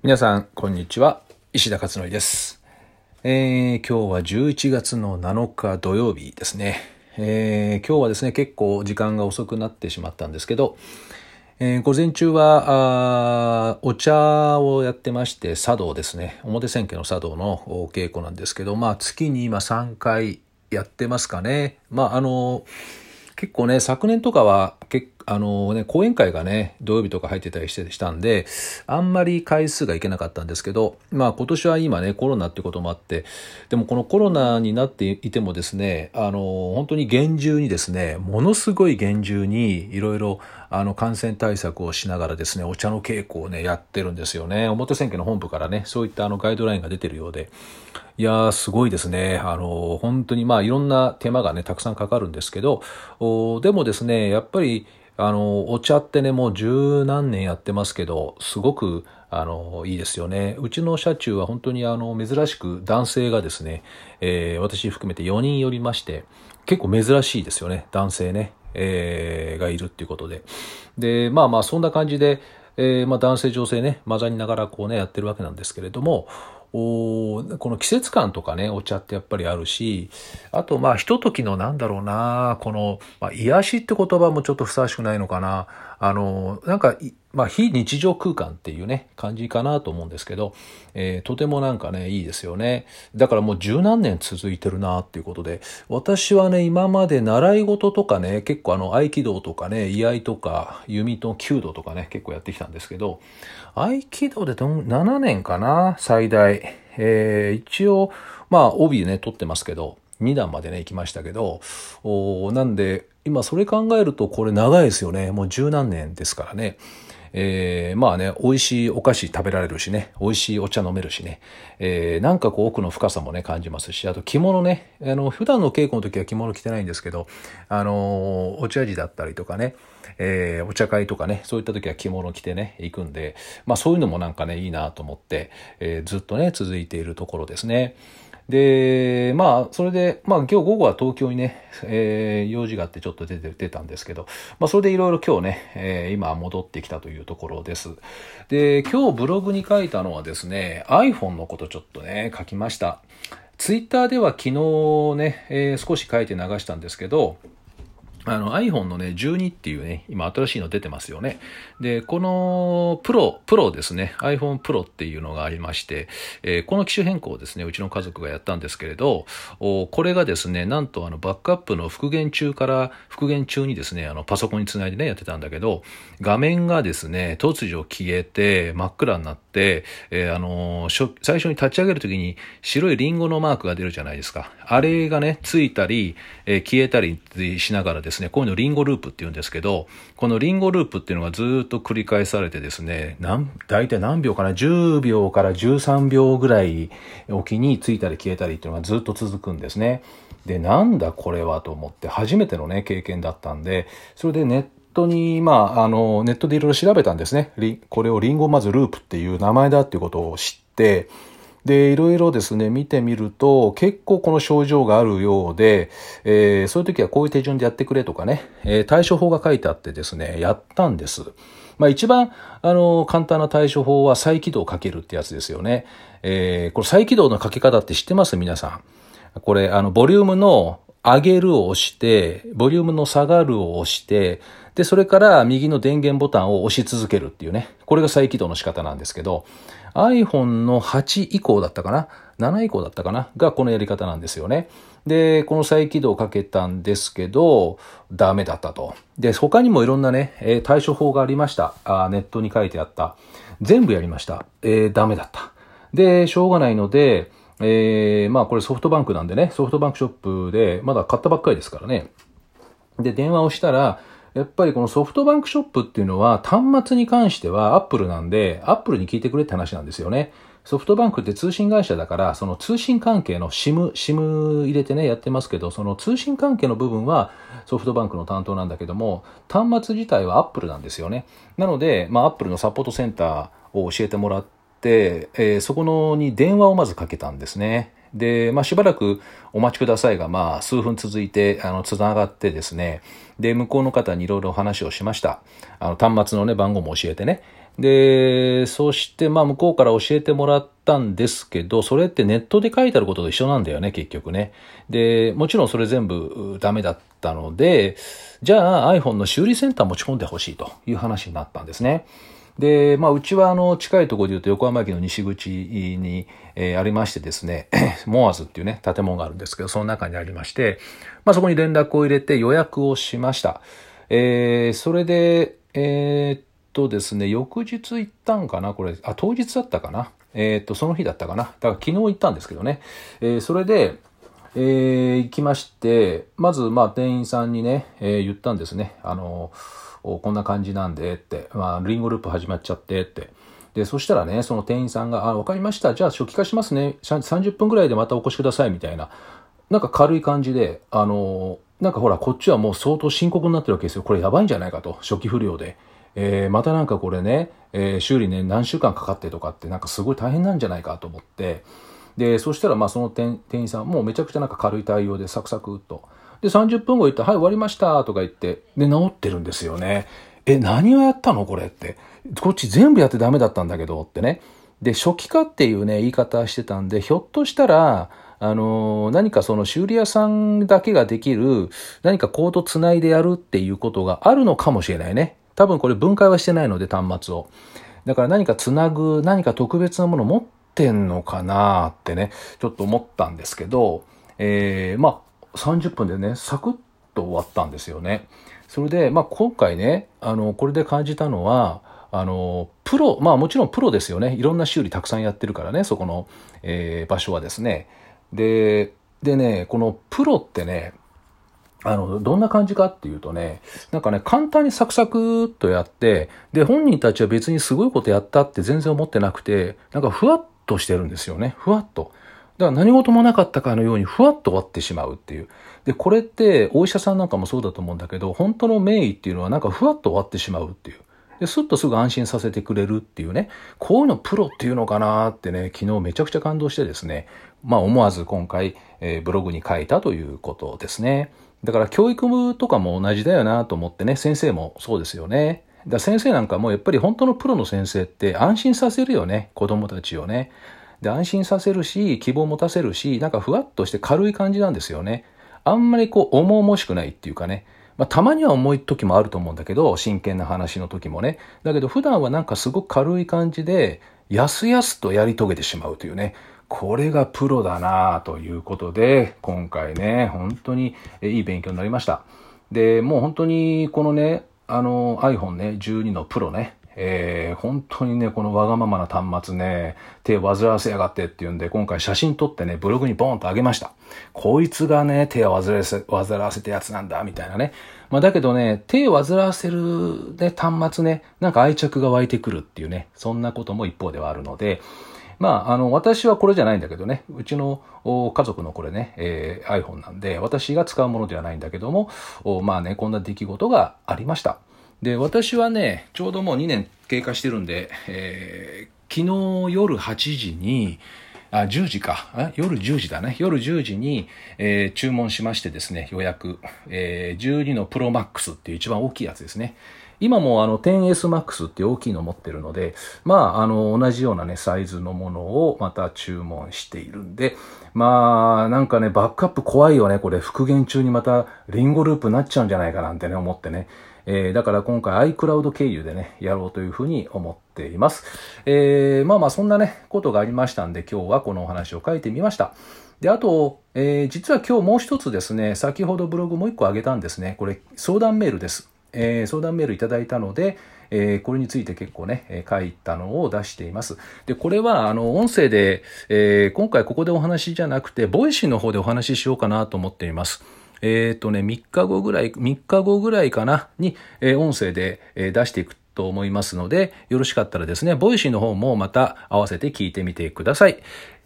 皆さん、こんにちは。石田勝則です。えー、今日は11月の7日土曜日ですね。えー、今日はですね、結構時間が遅くなってしまったんですけど、えー、午前中は、お茶をやってまして、茶道ですね。表千家の茶道のお稽古なんですけど、まあ月に今3回やってますかね。まああの、結構ね、昨年とかは、けあのね、講演会がね、土曜日とか入ってたりしてしたんで、あんまり回数がいけなかったんですけど、まあ今年は今ね、コロナってこともあって、でもこのコロナになっていてもですね、あの、本当に厳重にですね、ものすごい厳重にいろいろあの感染対策をしながらですね、お茶の稽古をね、やってるんですよね。表千家の本部からね、そういったあのガイドラインが出てるようで、いやー、すごいですね。あの、本当にまあいろんな手間がね、たくさんかかるんですけど、おでもですね、やっぱり、あの、お茶ってね、もう十何年やってますけど、すごく、あの、いいですよね。うちの車中は本当にあの、珍しく男性がですね、えー、私含めて4人寄りまして、結構珍しいですよね。男性ね、えー、がいるっていうことで。で、まあまあ、そんな感じで、えー、まあ男性女性ね、混ざりながらこうね、やってるわけなんですけれども、おこの季節感とかね、お茶ってやっぱりあるし、あとまあ、ひとときのなんだろうな、この、まあ、癒しって言葉もちょっとふさわしくないのかな。あの、なんか、まあ、非日常空間っていうね、感じかなと思うんですけど、えー、とてもなんかね、いいですよね。だからもう十何年続いてるなっていうことで、私はね、今まで習い事とかね、結構あの、合気道とかね、居合とか、弓と弓道とかね、結構やってきたんですけど、合気道でどん7年かな、最大。えー、一応、まあ、帯ね、取ってますけど、2段までね、行きましたけど、おなんで、今それ考えるとこれ長いですよね。もう十何年ですからね。えー、まあね、美味しいお菓子食べられるしね、美味しいお茶飲めるしね、えー、なんかこう奥の深さもね、感じますし、あと着物ね、あの、普段の稽古の時は着物着てないんですけど、あの、お茶事だったりとかね、えー、お茶会とかね、そういった時は着物着てね、行くんで、まあそういうのもなんかね、いいなと思って、えー、ずっとね、続いているところですね。で、まあ、それで、まあ、今日午後は東京にね、えー、用事があってちょっと出て、出たんですけど、まあ、それでいろいろ今日ね、えー、今戻ってきたというところです。で、今日ブログに書いたのはですね、iPhone のことちょっとね、書きました。Twitter では昨日ね、えー、少し書いて流したんですけど、あの iPhone のね、12っていうね、今新しいの出てますよね。で、このプロ、プロですね、iPhone Pro っていうのがありまして、えー、この機種変更をですね、うちの家族がやったんですけれど、これがですね、なんとあのバックアップの復元中から復元中にですね、あのパソコンにつないでね、やってたんだけど、画面がですね、突如消えて真っ暗になって、えー、あのー、最初に立ち上げるときに白いリンゴのマークが出るじゃないですか。あれがね、ついたり、えー、消えたりしながらですね、ねこういうのリンゴループって言うんですけど、このリンゴループっていうのがずっと繰り返されてですね、なん大体何秒かな ?10 秒から13秒ぐらいおきについたり消えたりっていうのがずっと続くんですね。で、なんだこれはと思って初めてのね、経験だったんで、それでネットに、まあ、あの、ネットでいろいろ調べたんですね。これをリンゴまずループっていう名前だっていうことを知って、で、いろいろですね、見てみると、結構この症状があるようで、えー、そういう時はこういう手順でやってくれとかね、えー、対処法が書いてあってですね、やったんです。まあ一番、あの、簡単な対処法は再起動をかけるってやつですよね。えー、これ再起動のかけ方って知ってます？皆さん。これ、あの、ボリュームの上げるを押して、ボリュームの下がるを押して、で、それから右の電源ボタンを押し続けるっていうね。これが再起動の仕方なんですけど、iPhone の8以降だったかな ?7 以降だったかな？がこのやり方なんですよね。で、この再起動をかけたんですけど、ダメだったと。で、他にもいろんなね、え、対処法がありました。あネットに書いてあった。全部やりました。えー、ダメだった。で、しょうがないので、えー、まあこれソフトバンクなんでね、ソフトバンクショップで、まだ買ったばっかりですからね。で、電話をしたら、やっぱりこのソフトバンクショップっていうのは端末に関してはアップルなんで、アップルに聞いてくれって話なんですよね。ソフトバンクって通信会社だから、その通信関係の SIM、SIM 入れてね、やってますけど、その通信関係の部分はソフトバンクの担当なんだけども、端末自体はアップルなんですよね。なので、まあ、アップルのサポートセンターを教えてもらってって、えー、そこのに電話をまずかけたんですね。で、まあ、しばらくお待ちくださいが、まあ、数分続いて、あの、つながってですね、で、向こうの方にいろいろ話をしました。あの、端末のね、番号も教えてね。で、そして、まあ、向こうから教えてもらったんですけど、それってネットで書いてあることと一緒なんだよね、結局ね。で、もちろんそれ全部ダメだったので、じゃあ iPhone の修理センター持ち込んでほしいという話になったんですね。で、まあ、うちはあの、近いところで言うと横浜駅の西口に、えー、ありましてですね、モアズっていうね、建物があるんですけど、その中にありまして、まあ、そこに連絡を入れて予約をしました。えー、それで、えー、っとですね、翌日行ったんかなこれ、あ、当日だったかなえー、っと、その日だったかなだから昨日行ったんですけどね。えー、それで、えー、行きまして、まず、まあ、店員さんにね、え、言ったんですね。あのーこんな感じなんでって、まあ、リンゴループ始まっちゃってって。で、そしたらね、その店員さんが、あ、わかりました。じゃあ初期化しますね。30分ぐらいでまたお越しくださいみたいな。なんか軽い感じで、あの、なんかほら、こっちはもう相当深刻になってるわけですよ。これやばいんじゃないかと。初期不良で。えー、またなんかこれね、えー、修理ね、何週間かかってとかって、なんかすごい大変なんじゃないかと思って、で、そしたらまあその店員さんもうめちゃくちゃなんか軽い対応でサクサクっと。で、30分後言って、はい、終わりましたとか言って、で、治ってるんですよね。え、何をやったの？これって。こっち全部やってダメだったんだけどってね。で、初期化っていうね、言い方してたんで、ひょっとしたら、あの、何かその修理屋さんだけができる、何かコードつないでやるっていうことがあるのかもしれないね。多分これ分解はしてないので、端末を。だから何かつなぐ、何か特別なもの持ってんのかなってね、ちょっと思ったんですけど、えー、まあ、30分でね、サクッと終わったんですよね。それで、まあ、今回ね、あの、これで感じたのは、あの、プロ、まあもちろんプロですよね。いろんな修理たくさんやってるからね、そこの、えー、場所はですね。で、でね、このプロってね、あの、どんな感じかっていうとね、なんかね、簡単にサクサクっとやって、で、本人たちは別にすごいことやったって全然思ってなくて、なんかふわっとしてるんですよね。ふわっと。だから何事もなかったかのようにふわっと終わってしまうっていう。で、これってお医者さんなんかもそうだと思うんだけど、本当の名医っていうのはなんかふわっと終わってしまうっていう。で、スッとすぐ安心させてくれるっていうね、こういうのプロっていうのかなってね、昨日めちゃくちゃ感動してですね、まあ思わず今回、えー、ブログに書いたということですね。だから教育部とかも同じだよなと思ってね、先生もそうですよね。だ先生なんかもやっぱり本当のプロの先生って安心させるよね、子供たちをね。で、安心させるし、希望を持たせるし、なんかふわっとして軽い感じなんですよね。あんまりこう、重々しくないっていうかね。まあ、たまには重い時もあると思うんだけど、真剣な話の時もね。だけど普段はなんかすごく軽い感じで、やすやすとやり遂げてしまうというね。これがプロだなということで、今回ね、本当にいい勉強になりました。で、もう本当にこのね、あの iPhone ね、12のプロね、えー、本当にね、このわがままな端末ね、手を煩わせやがってっていうんで、今回写真撮ってね、ブログにボーンと上げました。こいつがね、手を煩わせ、煩わせたやつなんだ、みたいなね。まあだけどね、手を煩わせるね、端末ね、なんか愛着が湧いてくるっていうね、そんなことも一方ではあるので、まあ、あの、私はこれじゃないんだけどね、うちの家族のこれね、えー、iPhone なんで、私が使うものではないんだけども、まあね、こんな出来事がありました。で、私はね、ちょうどもう2年経過してるんで、えー、昨日夜8時に、あ、10時か。夜10時だね。夜10時に、えー、注文しましてですね、予約。えー、12のプロマックスっていう一番大きいやつですね。今もあの 10S Max って大きいの持ってるので、まあ、あの、同じようなね、サイズのものをまた注文しているんで、まあ、なんかね、バックアップ怖いよね。これ、復元中にまたリンゴループになっちゃうんじゃないかなんてね、思ってね。えー、だから今回 iCloud 経由でね、やろうというふうに思っています。えー、まあまあそんなね、ことがありましたんで今日はこのお話を書いてみました。で、あと、えー、実は今日もう一つですね、先ほどブログもう一個あげたんですね。これ相談メールです。えー、相談メールいただいたので、えー、これについて結構ね、え書いたのを出しています。で、これは、あの、音声で、えー、今回ここでお話じゃなくて、 Voicy の方でお話ししようかなと思っています。えっ、ー、とね、3日後ぐらい、3日後ぐらいかな、に、えー、音声で、えー、出していくと思いますので、よろしかったらですね、 Voicy の方もまた合わせて聞いてみてください。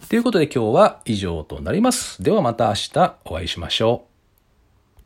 ということで今日は以上となります。ではまた明日お会いしましょう。